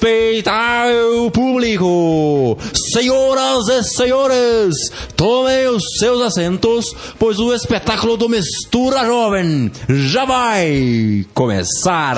Respeitável público, senhoras e senhores, tomem os seus assentos, pois o espetáculo do Mistura Jovem já vai começar.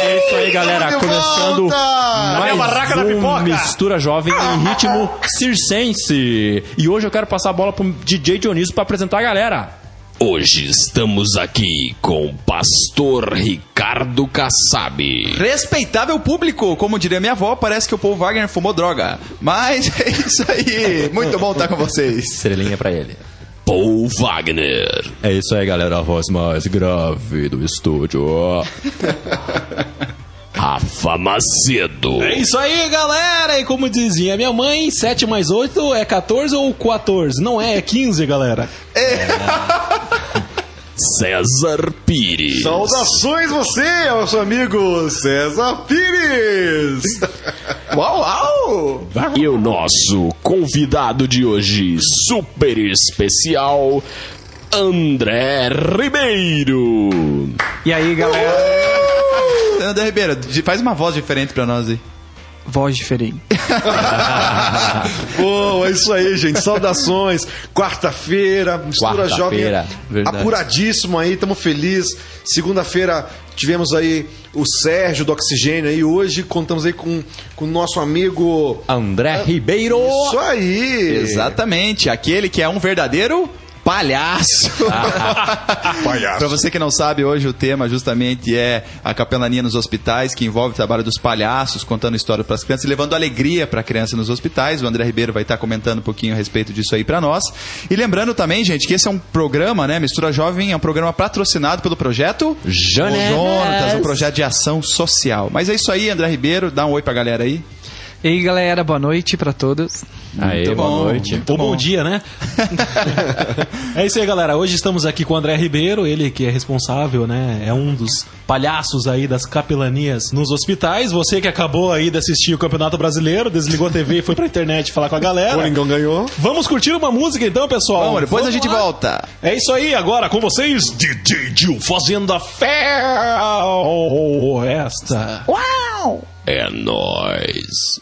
É isso aí, galera, começando mais barraca da um pipoca. Mistura Jovem em ritmo circense. E hoje eu quero passar a bola pro DJ Dionísio pra apresentar a galera. Hoje estamos aqui com o pastor Ricardo Kassab. Respeitável público, como diria minha avó, parece que o Paul Wagner fumou droga. Mas é isso aí. Muito bom estar com vocês. Estrelinha pra ele. Paul Wagner. É isso aí, galera. A voz mais grave do estúdio. Rafa Macedo. É isso aí, galera! E como dizia minha mãe, 7 mais 8 é 14 ou 14? Não é, é 15, galera. César Pires. Saudações você, ao seu amigo César Pires! Uau, uau! E o nosso convidado de hoje, super especial, André Ribeiro. E aí, galera? André Ribeiro, faz uma voz diferente pra nós aí. Voz diferente. Pô, é isso aí, gente. Saudações. Quarta-feira, mistura jovem Quarta-feira, verdade. apuradíssimo aí, tamo feliz. Segunda-feira tivemos aí o Sérgio do Oxigênio aí. Hoje contamos aí com com o nosso amigo. André Ribeiro. Isso aí! Exatamente, aquele que é um verdadeiro palhaço. Palhaço. Pra você que não sabe, hoje o tema justamente é a capelania nos hospitais, que envolve o trabalho dos palhaços, contando história para as crianças e levando alegria para a criança nos hospitais. O André Ribeiro vai estar comentando um pouquinho a respeito disso aí para nós. E lembrando também, gente, que esse é um programa, né? Mistura Jovem é um programa patrocinado pelo projeto Jonas. Um projeto de ação social. Mas é isso aí, André Ribeiro, dá um oi pra galera aí. E aí, galera, boa noite pra todos. Aê, Muito boa bom. noite. Ou bom dia, né? é isso aí, galera. Hoje estamos aqui com o André Ribeiro, ele que é responsável, né? É um dos palhaços aí das capelanias nos hospitais. Você que acabou aí de assistir o Campeonato Brasileiro, desligou a TV e foi pra internet falar com a galera. Coringão ganhou. Vamos curtir uma música então, pessoal. Vamos, depois a gente lá. volta. É isso aí, agora com vocês, DJ Gil fazendo a festa. É nóis.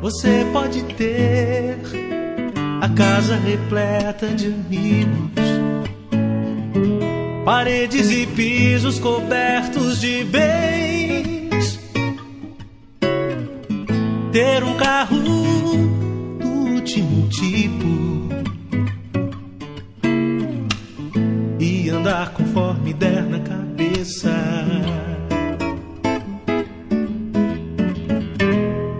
Você pode ter a casa repleta de amigos, paredes e pisos cobertos de bens, ter um carro do último tipo e andar conforme der na cabeça.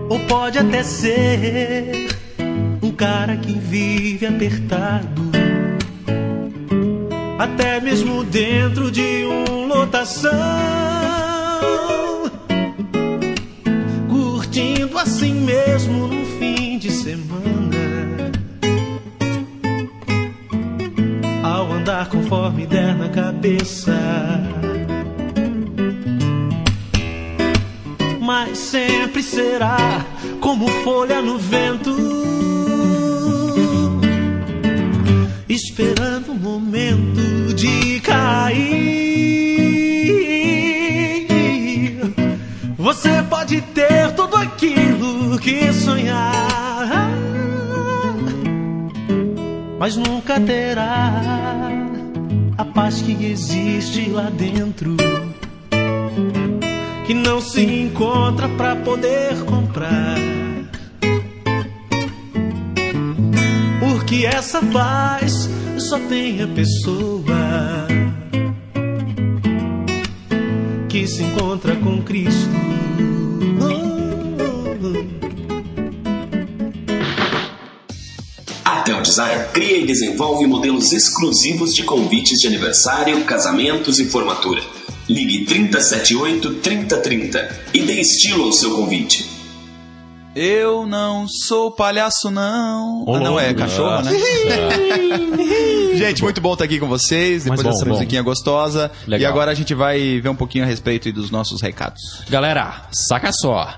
Ou pode até ser um cara que vive apertado, até mesmo dentro de um lotação, assim mesmo no fim de semana. Ao andar conforme der na cabeça. mas sempre será como folha no vento, pode ter tudo aquilo que sonhar, mas nunca terá a paz que existe lá dentro que não se encontra pra poder comprar. Porque essa paz só tem a pessoa que se encontra com Cristo. A Tel Design cria e desenvolve modelos exclusivos de convites de aniversário, casamentos e formatura. Ligue 378 3030 e dê estilo ao seu convite. Eu não sou palhaço, não. ah, não, é cachorro, né? Gente, muito bom estar aqui com vocês, depois bom, dessa bom. musiquinha gostosa. Legal. E agora a gente vai ver um pouquinho a respeito dos nossos recados. Galera, saca só.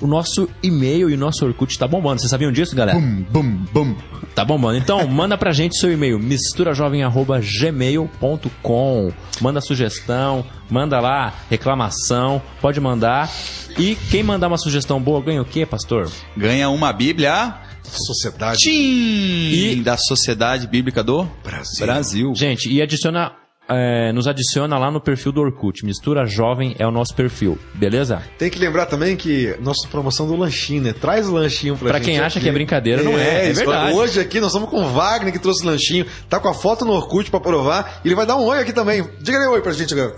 O nosso e-mail e o nosso Orkut tá bombando. Vocês sabiam disso, galera? Bum, bum, bum. Tá bombando. Então, manda pra gente seu e-mail, misturajovem.gmail.com. Manda sugestão, manda lá reclamação, pode mandar. E quem mandar uma sugestão boa ganha o quê, pastor? Ganha uma Bíblia Sociedade. Tim! E- da Sociedade Bíblica do Brasil. Brasil. Gente, e adiciona. É, nos adiciona lá no perfil do Orkut. Mistura Jovem é o nosso perfil, beleza? Tem que lembrar também que nossa promoção do lanchinho, né? Traz o lanchinho pra, Pra gente. quem acha aqui. que é brincadeira, não é, é isso verdade. Hoje aqui nós estamos com o Wagner que trouxe lanchinho, tá com a foto no Orkut pra provar. E ele vai dar um oi aqui também. Diga aí um oi pra gente, galera.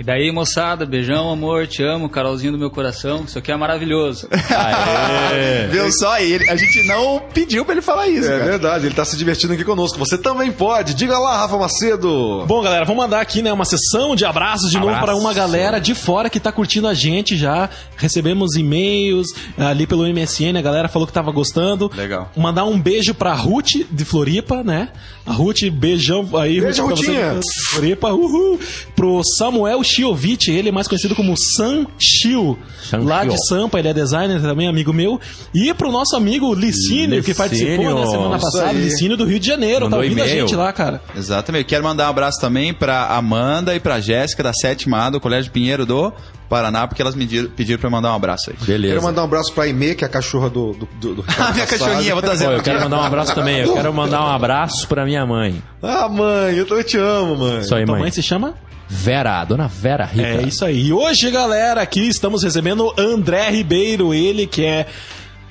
E daí, moçada, beijão, amor, te amo, Carolzinho do meu coração, isso aqui é maravilhoso. Viu só ele? A gente não pediu pra ele falar isso, É cara. verdade, ele tá se divertindo aqui conosco. Você também pode. Diga lá, Rafa Macedo. Bom, galera, vamos mandar aqui, né, uma sessão de abraços de novo Abraço. para uma galera de fora que tá curtindo a gente já. Recebemos e-mails ali pelo MSN, a galera falou que tava gostando. Legal. Mandar um beijo pra Ruth de Floripa, né? A Ruth, beijão aí, Beijo, Ruth, pra você Rutinha. Floripa, uhul. Pro Samuel Chiovic, ele é mais conhecido como Sam Chio, Sam lá Chio. de Sampa, ele é designer também, amigo meu. E pro nosso amigo Licínio, que participou na semana Isso passada, aí. Licínio do Rio de Janeiro, Mandou tá ouvindo a gente lá, cara. Exatamente. Quero mandar um abraço também pra Amanda e pra Jéssica da sétima A do Colégio Pinheiro do Paraná, porque elas me pediram, pra mandar um abraço aí. Beleza. Quero mandar um abraço pra Aimee, que é a cachorra do, do, do, do Ah, minha cachorrinha, vou trazer Pô, eu quero mandar um abraço também. Eu quero mandar um abraço pra minha mãe. Ah, mãe, eu te amo, mãe. Aí, Tua mãe. mãe se chama? Vera, dona Vera Rica. É isso aí. E hoje, galera, aqui estamos recebendo André Ribeiro, ele que é,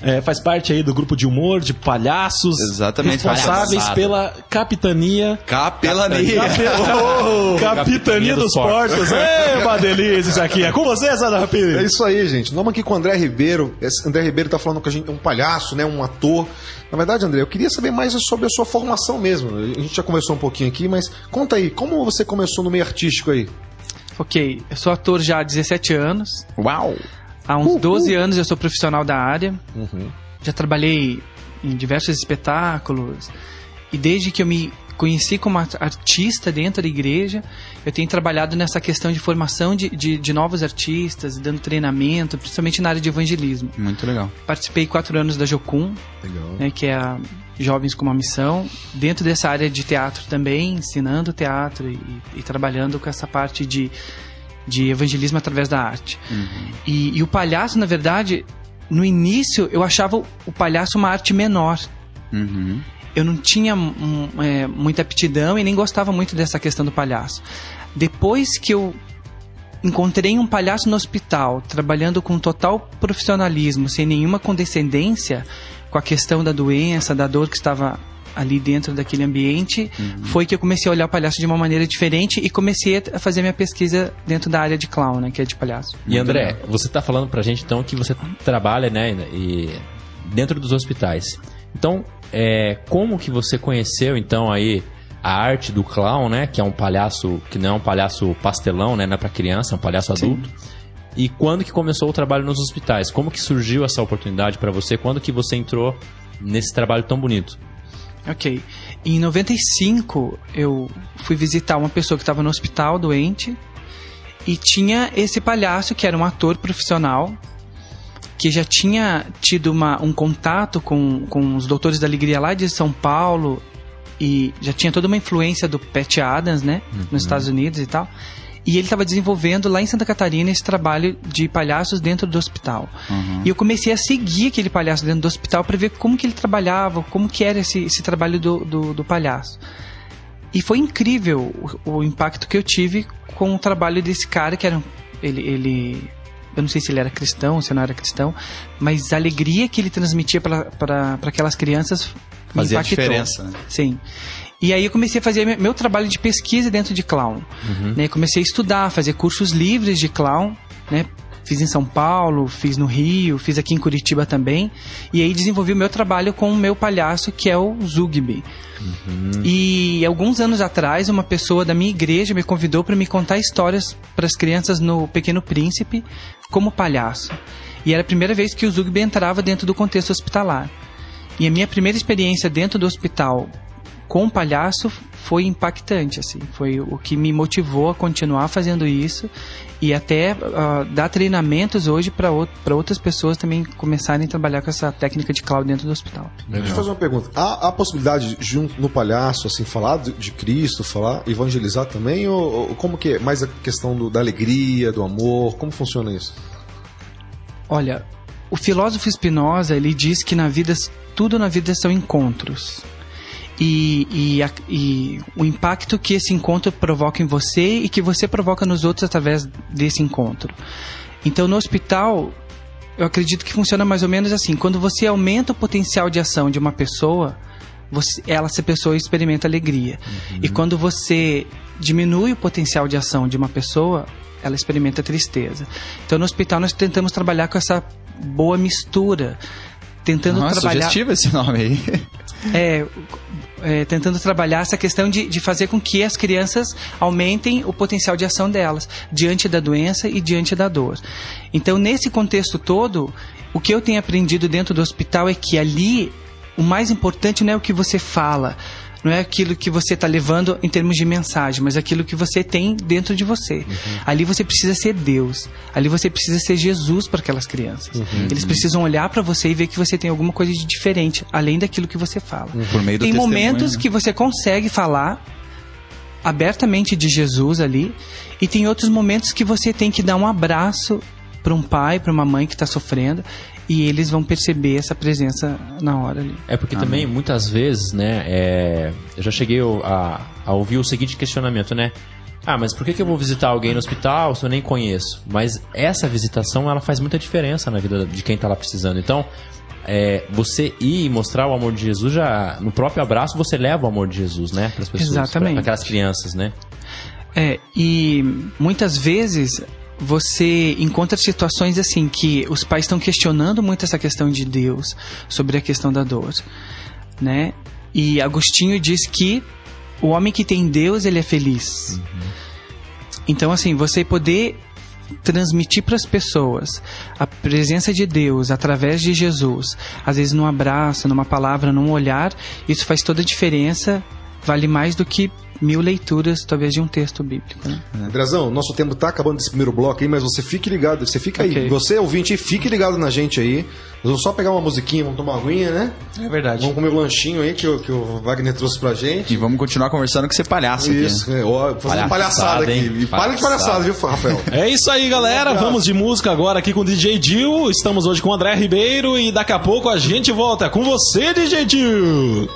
é, faz parte aí do grupo de humor, de palhaços. Exatamente, Responsáveis palhaçada. pela capitania. Capelania. Oh, capitania dos Portos. É uma delícia isso aqui. É com você, Sandra É Rapini. isso aí, gente. Estamos aqui com o André Ribeiro. Esse André Ribeiro tá falando com a gente, é um palhaço, né? Um ator. Na verdade, André, eu queria saber mais sobre a sua formação mesmo. A gente já conversou um pouquinho aqui, mas conta aí, como você começou no meio artístico aí? Ok, eu sou ator já há 17 anos. Uau. Há uns 12 anos eu sou profissional da área. Já trabalhei em diversos espetáculos. E desde que eu me conheci como art- artista dentro da igreja, eu tenho trabalhado nessa questão de formação de, de, de novos artistas, dando treinamento, principalmente na área de evangelismo. Muito legal. Participei quatro anos da Jocum, né, que é a Jovens com uma Missão, dentro dessa área de teatro também, ensinando teatro e, e trabalhando com essa parte de, de evangelismo através da arte. E, e o palhaço, na verdade, no início eu achava o- palhaço uma arte menor. Uhum. Eu não tinha hum, é, muita aptidão e nem gostava muito dessa questão do palhaço. Depois que eu encontrei um palhaço no hospital, trabalhando com total profissionalismo, sem nenhuma condescendência com a questão da doença, da dor que estava ali dentro daquele ambiente, foi que eu comecei a olhar o palhaço de uma maneira diferente e comecei a fazer minha pesquisa dentro da área de clown, né, que é de palhaço. E André, você tá falando pra gente então que você trabalha, né, e dentro dos hospitais. Então, é, como que você conheceu então aí a arte do clown, né, que é um palhaço que não é um palhaço pastelão, né, não é para criança, é um palhaço adulto. E quando que começou o trabalho nos hospitais? Como que surgiu essa oportunidade pra você? Quando que você entrou nesse trabalho tão bonito? Ok. Em 95, eu fui visitar uma pessoa que estava no hospital doente e tinha esse palhaço que era um ator profissional que já tinha tido uma, um contato com, com os Doutores da Alegria lá de São Paulo e já tinha toda uma influência do Pat Adams, né, nos Estados Unidos e tal. E ele estava desenvolvendo lá em Santa Catarina esse trabalho de palhaços dentro do hospital. E eu comecei a seguir aquele palhaço dentro do hospital para ver como que ele trabalhava, como que era esse, esse trabalho do, do, do palhaço. E foi incrível o, o impacto que eu tive com o trabalho desse cara, que era um- ele, ele eu não sei se ele era cristão ou se não era cristão, mas a alegria que ele transmitia para aquelas crianças Fazia impactou. diferença, né? Sim. E aí eu comecei a fazer me- meu trabalho de pesquisa dentro de clown. Né? Comecei a estudar, fazer cursos livres de clown, né? Fiz em São Paulo, fiz no Rio, fiz aqui em Curitiba também. E aí desenvolvi o meu trabalho com o meu palhaço, que é o Zugby. E alguns anos atrás, uma pessoa da minha igreja me convidou para me contar histórias para as crianças no Pequeno Príncipe como palhaço. E era a primeira vez que o Zugby entrava dentro do contexto hospitalar. E a minha primeira experiência dentro do hospital com o palhaço foi impactante, assim. Foi o que me motivou a continuar fazendo isso e até ah, dar treinamentos hoje para outras pessoas também começarem a trabalhar com essa técnica de cloud dentro do hospital. Deixa eu fazer uma pergunta. Há a possibilidade, junto no palhaço, assim, falar de, de Cristo, falar, evangelizar também? Ou, ou como que é? Mais a questão do- da alegria, do amor? Como funciona isso? Olha, o filósofo Spinoza ele diz que na vida tudo na vida são encontros. E, e, a- e o impacto que esse encontro provoca em você e que você provoca nos outros através desse encontro. Então, no hospital, eu acredito que funciona mais ou menos assim: quando você aumenta o potencial de ação de uma pessoa, você, ela, essa pessoa experimenta alegria. E quando você diminui o potencial de ação de uma pessoa, ela experimenta tristeza. Então, no hospital, nós tentamos trabalhar com essa boa mistura. Tentando Nossa, trabalhar sugestivo esse nome aí. é, é, tentando trabalhar essa questão de, de fazer com que as crianças aumentem o potencial de ação delas diante da doença e diante da dor. Então, nesse contexto todo, o que eu tenho aprendido dentro do hospital é que ali o mais importante não é o que você fala, não é aquilo que você está levando em termos de mensagem, mas aquilo que você tem dentro de você. Ali você precisa ser Deus. Ali você precisa ser Jesus para aquelas crianças. Eles precisam olhar para você e ver que você tem alguma coisa de diferente, além daquilo que você fala. Por meio do Tem momentos né? que você consegue falar abertamente de Jesus ali, e tem outros momentos que você tem que dar um abraço para um pai, para uma mãe que está sofrendo, e eles vão perceber essa presença na hora ali. É porque também, muitas vezes, né, é, eu já cheguei a, a ouvir o seguinte questionamento, né? Ah, mas por que, que eu vou visitar alguém no hospital se eu nem conheço? Mas essa visitação, ela faz muita diferença na vida de quem tá lá precisando. Então, é, você ir e mostrar o amor de Jesus, já no próprio abraço você leva o amor de Jesus, né? Para as pessoas, Exatamente. para aquelas crianças, né? É, e muitas vezes você encontra situações assim que os pais estão questionando muito essa questão de Deus sobre a questão da dor, né? E Agostinho diz que o homem que tem Deus, ele é feliz. Então assim, você poder transmitir para as pessoas a presença de Deus através de Jesus, às vezes num abraço, numa palavra, num olhar, isso faz toda a diferença, vale mais do que mil leituras, talvez, de um texto bíblico. Né? Andrezão, nosso tempo tá acabando desse primeiro bloco aí, mas você fique ligado, você fica aí. Ok. Você, ouvinte, fique ligado na gente aí. Nós vamos só pegar uma musiquinha, vamos tomar uma aguinha, né? É verdade. Vamos comer o lanchinho aí que, o- que o Wagner trouxe pra gente. E vamos continuar conversando com esse palhaço aqui. Isso, é, ó, fazendo Palhaçada, palhaçada aqui. hein? E para de palhaçada, viu, Rafael? É isso aí, galera. Vamos de música agora aqui com o DJ Dil. Estamos hoje com o André Ribeiro e daqui a pouco a gente volta com você, DJ Dil.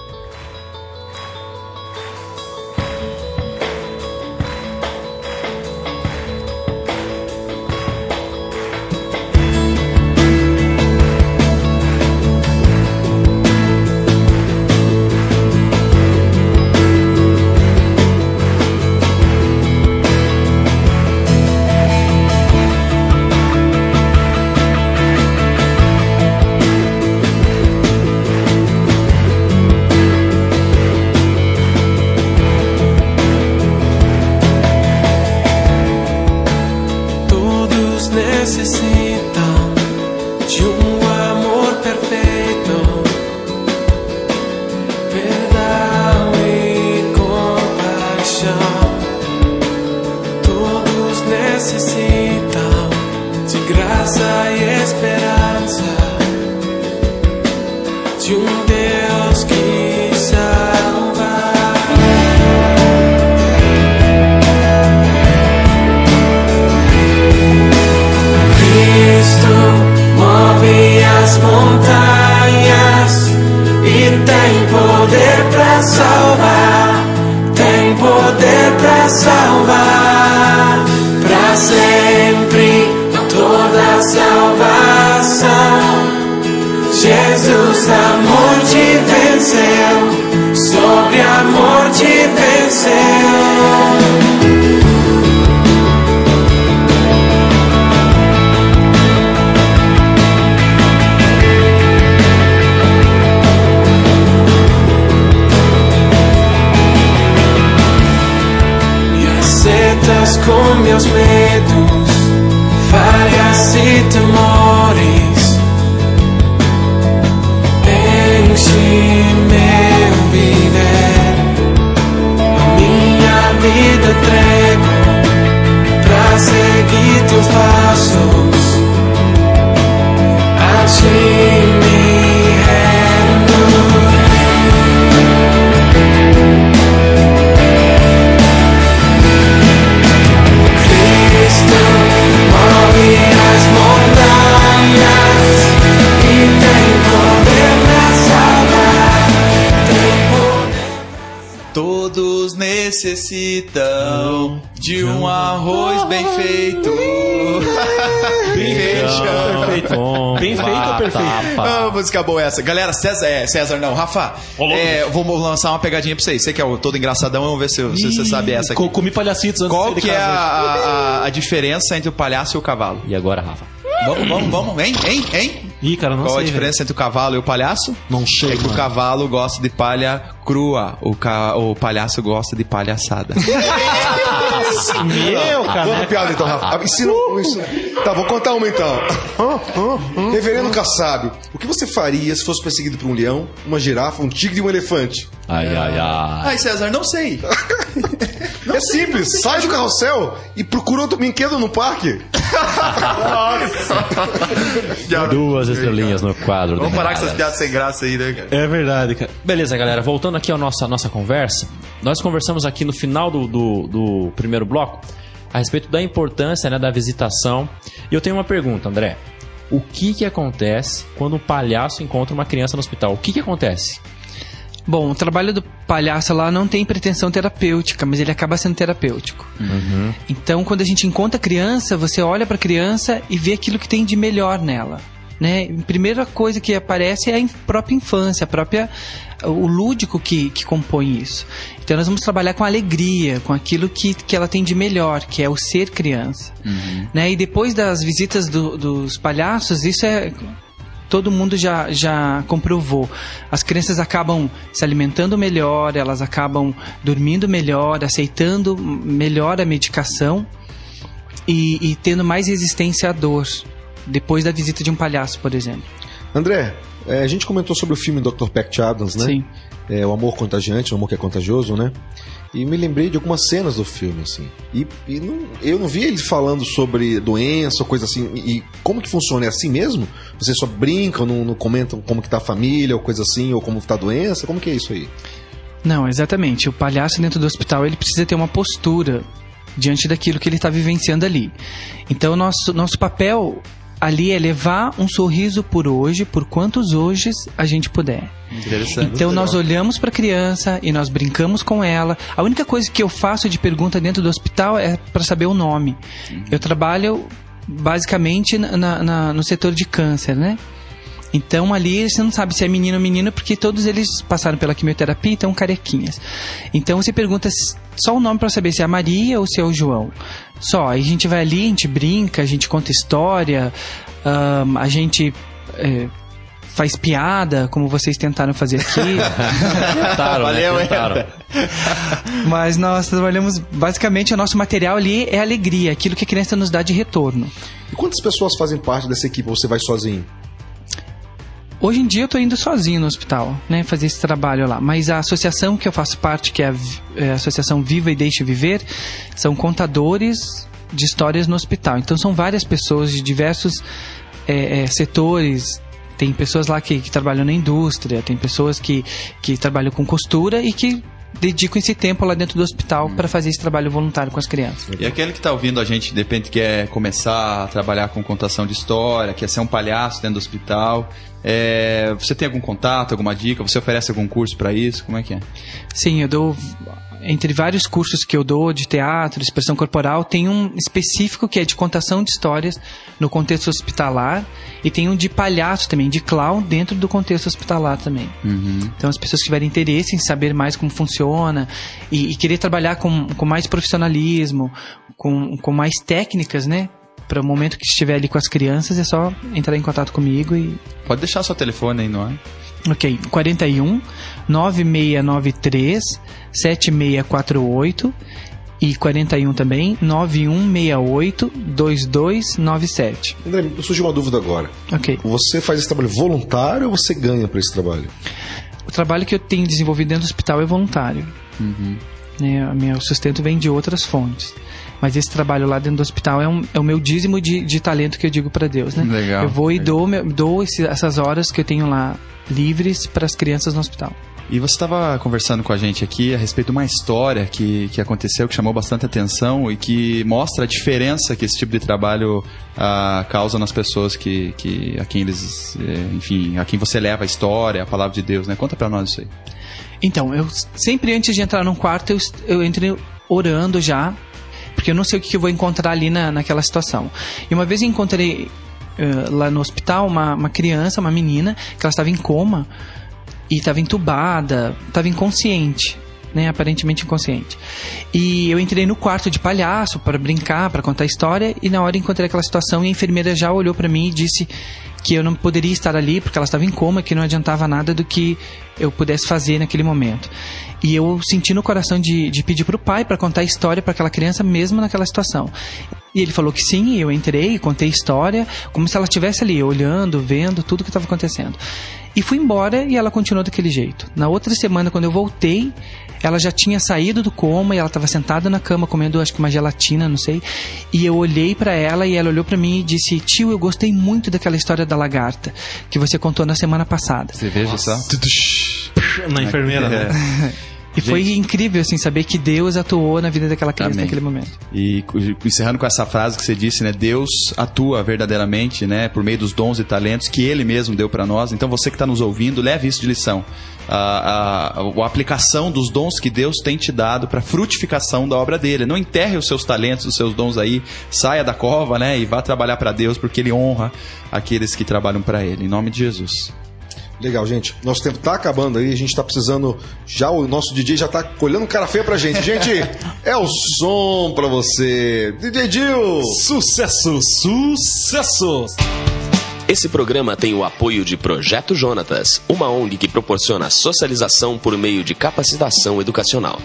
Necessitam de um arroz bem feito. Bem feito. Perfeito. Com Bem feito ou perfeito? Ah, música boa essa. Galera, César, é, César não, Rafa, é, vou lançar uma pegadinha pra vocês. Você que é o todo engraçadão, vamos ver se, se você sabe essa aqui. Co- Comi palhacitos antes Qual de que é a, a- a diferença entre o palhaço e o cavalo? E agora, Rafa? Vamos, vamos, vamos, hein, hein, hein? Ih, cara, não Qual a sei. diferença entre o cavalo e o palhaço? Não sei, É que o cavalo gosta de palha crua, o, ca... o palhaço gosta de palhaçada. velho. Meu, cara. Outra piada então, Rafa. Ah, Ensina, ensina. Tá, vou contar uma então. Reverendo Kassab, o que você faria se fosse perseguido por um leão, uma girafa, um tigre e um elefante? Ai, ai, ai. Ai, César, não sei. é simples, sai do carrossel e procura outro brinquedo no parque. Duas estrelinhas no quadro. Vamos parar com essas piadas sem graça aí, né, cara? É verdade, cara. Beleza, galera. Voltando aqui à nossa, nossa conversa. Nós conversamos aqui no final do, do, do primeiro bloco a respeito da importância né, da visitação. E eu tenho uma pergunta, André. O que, que acontece quando um palhaço encontra uma criança no hospital? O que, que acontece? Bom, o trabalho do palhaço lá não tem pretensão terapêutica, mas ele acaba sendo terapêutico. Então, quando a gente encontra a criança, você olha para a criança e vê aquilo que tem de melhor nela. Né? A primeira coisa que aparece é a própria infância, a própria o lúdico que, que compõe isso. Então nós vamos trabalhar com alegria, com aquilo que, que ela tem de melhor, que é o ser criança. Né? E depois das visitas do- dos palhaços, isso é todo mundo já, já comprovou. As crianças acabam se alimentando melhor, elas acabam dormindo melhor, aceitando melhor a medicação e, e tendo mais resistência à dor depois da visita de um palhaço, por exemplo. André, é, a gente comentou sobre o filme Dr. Peck Adams, né? Sim. É, o amor contagiante, o amor que é contagioso, né? E me lembrei de algumas cenas do filme, assim. E, e não- eu não vi ele falando sobre doença ou coisa assim. E, e como que funciona? É assim mesmo? Vocês só brincam, não, não comentam como que tá a família ou coisa assim, ou como tá a doença? Como que é isso aí? Não, exatamente. O palhaço dentro do hospital ele precisa ter uma postura diante daquilo que ele está vivenciando ali. Então nosso nosso papel ali é levar um sorriso por hoje, por quantos hoje a gente puder. Interessante. Então nós olhamos para a criança e nós brincamos com ela. A única coisa que eu faço de pergunta dentro do hospital é para saber o nome. Eu trabalho basicamente na- na- no setor de câncer, né? Então ali você não sabe se é menino ou menina porque todos eles passaram pela quimioterapia e estão carequinhas. Então você pergunta só o nome para saber se é a Maria ou se é o João. Só, aí a gente vai ali, a gente brinca, a gente conta história, ahn, a gente é, faz piada, como vocês tentaram fazer aqui. Tentaram, Valeu, né? hein? Tentaram. Mas nós trabalhamos, basicamente, o nosso material ali é alegria, aquilo que a criança nos dá de retorno. E quantas pessoas fazem parte dessa equipe você vai sozinho? Hoje em dia eu tô indo sozinho no hospital, né, fazer esse trabalho lá. Mas a associação que eu faço parte, que é a, é a Associação Viva e Deixe Viver, são contadores de histórias no hospital. Então são várias pessoas de diversos é, é, setores. Tem pessoas lá que, que trabalham na indústria, tem pessoas que, que trabalham com costura e que dedicam esse tempo lá dentro do hospital para fazer esse trabalho voluntário com as crianças. E aquele que tá ouvindo a gente, de repente, quer começar a trabalhar com contação de história, quer ser um palhaço dentro do hospital. é, você tem algum contato, alguma dica? Você oferece algum curso para isso? Como é que é? Sim, eu dou. Entre vários cursos que eu dou de teatro, expressão corporal, tem um específico que é de contação de histórias no contexto hospitalar e tem um de palhaço também, de clown dentro do contexto hospitalar também. Então, as pessoas que tiverem interesse em saber mais como funciona e, e querer trabalhar com, com mais profissionalismo, com, com mais técnicas, né? Para o momento que estiver ali com as crianças, é só entrar em contato comigo e Pode deixar seu telefone aí, não é? Ok, 41 9693 7648 e 41 também 9168 2297. André, surgiu uma dúvida agora. Ok. Você faz esse trabalho voluntário ou você ganha por esse trabalho? O trabalho que eu tenho desenvolvido dentro do hospital é voluntário. Né, o meu sustento vem de outras fontes. Mas esse trabalho lá dentro do hospital é, um- é o meu dízimo de, de talento que eu digo para Deus, né? Legal. Eu vou e dou, dou esse- essas horas que eu tenho lá livres para as crianças no hospital. E você estava conversando com a gente aqui a respeito de uma história que, que aconteceu, que chamou bastante atenção e que mostra a diferença que esse tipo de trabalho ah, causa nas pessoas que, que a quem eles, eh, enfim, a quem você leva a história, a palavra de Deus, né? Conta para nós isso aí. Então, eu sempre antes de entrar num quarto, eu, eu entro orando já, porque eu não sei o que que eu vou encontrar ali na, naquela situação. E uma vez eu encontrei eh, lá no hospital uma, uma criança, uma menina, que ela estava em coma e estava entubada, estava inconsciente. Né, aparentemente inconsciente. E eu entrei no quarto de palhaço para brincar, para contar história, e na hora encontrei aquela situação e a enfermeira já olhou para mim e disse que eu não poderia estar ali porque ela estava em coma, que não adiantava nada do que eu pudesse fazer naquele momento. E eu senti no coração de, de pedir para o pai para contar a história para aquela criança mesmo naquela situação. E ele falou que sim, e eu entrei, contei a história, como se ela estivesse ali, olhando, vendo tudo que estava acontecendo. E fui embora e ela continuou daquele jeito. Na outra semana, quando eu voltei, ela já tinha saído do coma e ela estava sentada na cama comendo, acho que uma gelatina, não sei. E eu olhei para ela e ela olhou para mim e disse: Tio, eu gostei muito daquela história da lagarta que você contou na semana passada. Você veja só. Na enfermeira, né? E foi incrível, assim, saber que Deus atuou na vida daquela criança Amém. naquele momento. E encerrando com essa frase que você disse, né? Deus atua verdadeiramente, né? Por meio dos dons e talentos que Ele mesmo deu para nós. Então você que está nos ouvindo, leve isso de lição. A, a, a aplicação dos dons que Deus tem te dado para frutificação da obra dele. Não enterre os seus talentos, os seus dons aí, saia da cova, né? E vá trabalhar para Deus, porque Ele honra aqueles que trabalham para Ele. Em nome de Jesus. Legal, gente. Nosso tempo tá acabando aí, a gente tá precisando. Já o nosso DJ já tá colhendo cara feia pra gente. Gente, é o som pra você. DJ Dil! Sucesso, sucesso! Esse programa tem o apoio de Projeto Jonatas, uma ONG que proporciona socialização por meio de capacitação educacional.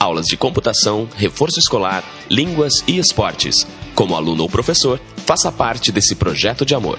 Aulas de computação, reforço escolar, línguas e esportes. Como aluno ou professor, faça parte desse projeto de amor.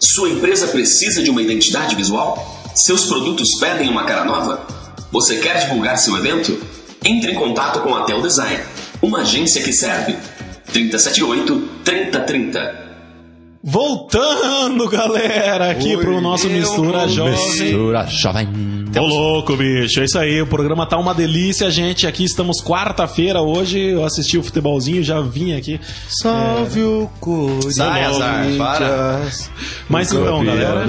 Sua empresa precisa de uma identidade visual? Seus produtos pedem uma cara nova? Você quer divulgar seu evento? Entre em contato com a Tel Design, uma agência que serve. 378 3030. Voltando, galera, aqui pro nosso Mistura Jovem. Mistura jovem. Ô louco, bicho, é isso aí. O programa tá uma delícia, gente. Aqui estamos quarta-feira hoje. Eu assisti o futebolzinho, já vim aqui. Salve o Sai, azar, para. Mas então, galera.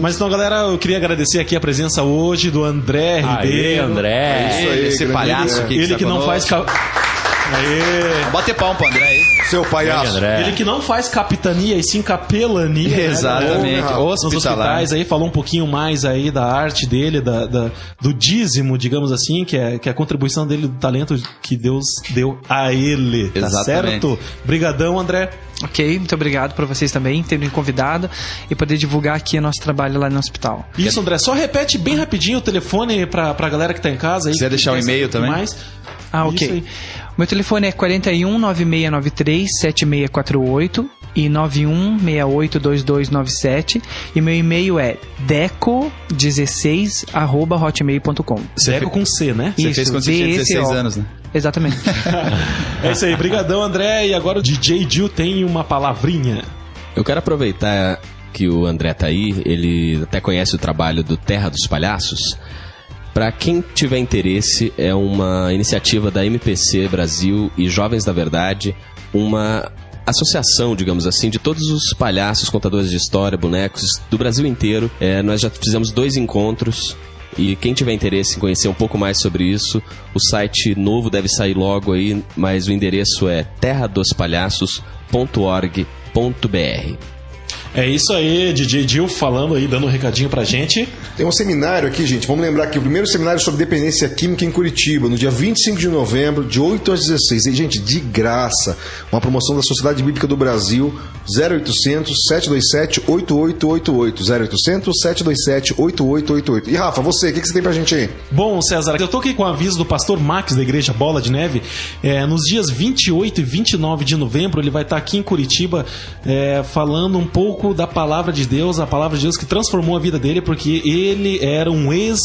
Mas então, galera, eu queria agradecer aqui a presença hoje do André Aê, Ribeiro. André. isso aí, Esse palhaço aqui Ele que está não conosco. faz. Aê. Bater palma pro André aí. Seu palhaço. André. Ele que não faz capitania e sim capelania. né, Exatamente. galera? Nos hospitais aí, falou um pouquinho mais aí da arte dele, da, da- do dízimo, digamos assim, que é, que é a contribuição dele, do talento que Deus deu a ele. Tá Exatamente. certo? Brigadão, André. Ok, muito obrigado por vocês também terem me convidado e poder divulgar aqui o nosso trabalho lá no hospital. Isso, André. Só repete bem rapidinho o telefone pra, pra galera que tá em casa. Aí, Quiser deixar o e-mail também? Mais. Ah, Isso ok. Meu telefone é 41 9693 7648 e 91 682297 e meu e-mail é deco16 arroba hotmail.com. Deco com C, né? Você fez quando você tinha 16 DSO. anos, né? Exatamente. É isso aí. Brigadão, André. E agora o DJ Gil tem uma palavrinha. Eu quero aproveitar que o André tá aí, ele até conhece o trabalho do Terra dos Palhaços. Para quem tiver interesse, é uma iniciativa da MPC Brasil e Jovens da Verdade, uma associação, digamos assim, de todos os palhaços, contadores de história, bonecos do Brasil inteiro. É, nós já fizemos dois encontros e quem tiver interesse em conhecer um pouco mais sobre isso, o site novo deve sair logo aí, mas o endereço é terradospalhaços.org.br. É isso aí, DJ Gil falando aí, dando um recadinho pra gente. Tem um seminário aqui, gente. Vamos lembrar que o primeiro seminário sobre dependência química em Curitiba, no dia 25 de novembro, de 8 às 16. E, gente, de graça. Uma promoção da Sociedade Bíblica do Brasil, 0800 727 8888. 0800 727 8888. E Rafa, você, o que, que você tem pra gente aí? Bom, César, eu tô aqui com o aviso do pastor Max da Igreja Bola de Neve. É, nos dias 28 e 29 de novembro, ele vai estar aqui em Curitiba é, falando um pouco da palavra de Deus, a palavra de Deus que transformou a vida dele, porque ele era um ex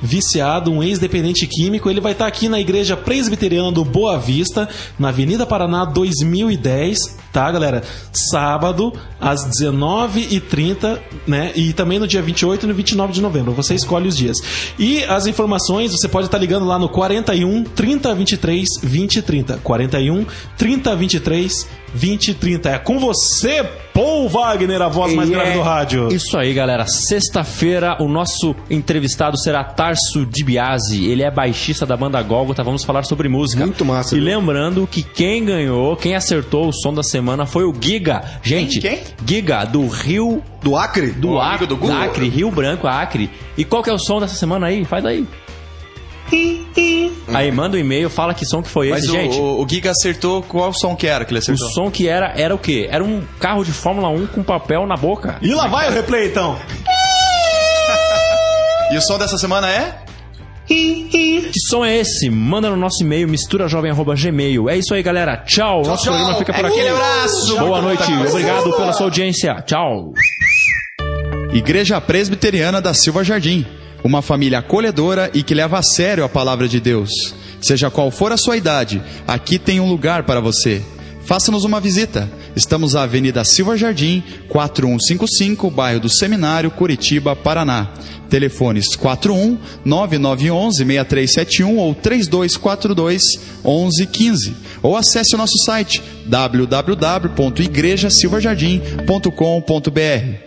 viciado, um ex-dependente químico. Ele vai estar aqui na Igreja Presbiteriana do Boa Vista, na Avenida Paraná 2010, tá, galera? Sábado, às 19h30, né? E também no dia 28 e no 29 de novembro. Você escolhe os dias. E as informações, você pode estar ligando lá no 41 30 23 20 30. 41 30 23 20 30. É com você, Paul Wagner, a voz mais E grave é do rádio. Isso aí, galera. Sexta-feira, o nosso entrevistado será Tarso Di Biasi. Ele é baixista da banda Gólgota. Vamos falar sobre música. Muito massa, E viu? lembrando que quem ganhou, quem acertou o som da semana foi o Giga. Gente, Quem? Giga, do Rio... Do Acre? Do O Acre, do Google? Acre, Rio Branco, Acre. E qual que é o som dessa semana aí? Faz aí. Aí, manda um e-mail, fala que som que foi Mas esse, o, gente. o, o Giga acertou qual som que era que ele O acertou? som que era, era o quê? Era um carro de Fórmula 1 com papel na boca. E lá vai o replay, então. E o som dessa semana é? Que som é esse? Manda no nosso e-mail, misturajovem.gmail. É isso aí, galera. Tchau. Nosso tchau. programa fica por aqui. Aquele abraço. Boa noite. Obrigado pela sua audiência. Tchau. Igreja Presbiteriana da Silva Jardim. Uma família acolhedora e que leva a sério a palavra de Deus. Seja qual for a sua idade, aqui tem um lugar para você. Faça-nos uma visita. Estamos na Avenida Silva Jardim, 4155, bairro do Seminário, Curitiba, Paraná. Telefones 41 9911 6371 ou 3242 1115. Ou acesse o nosso site www.igrejasilvajardim.com.br.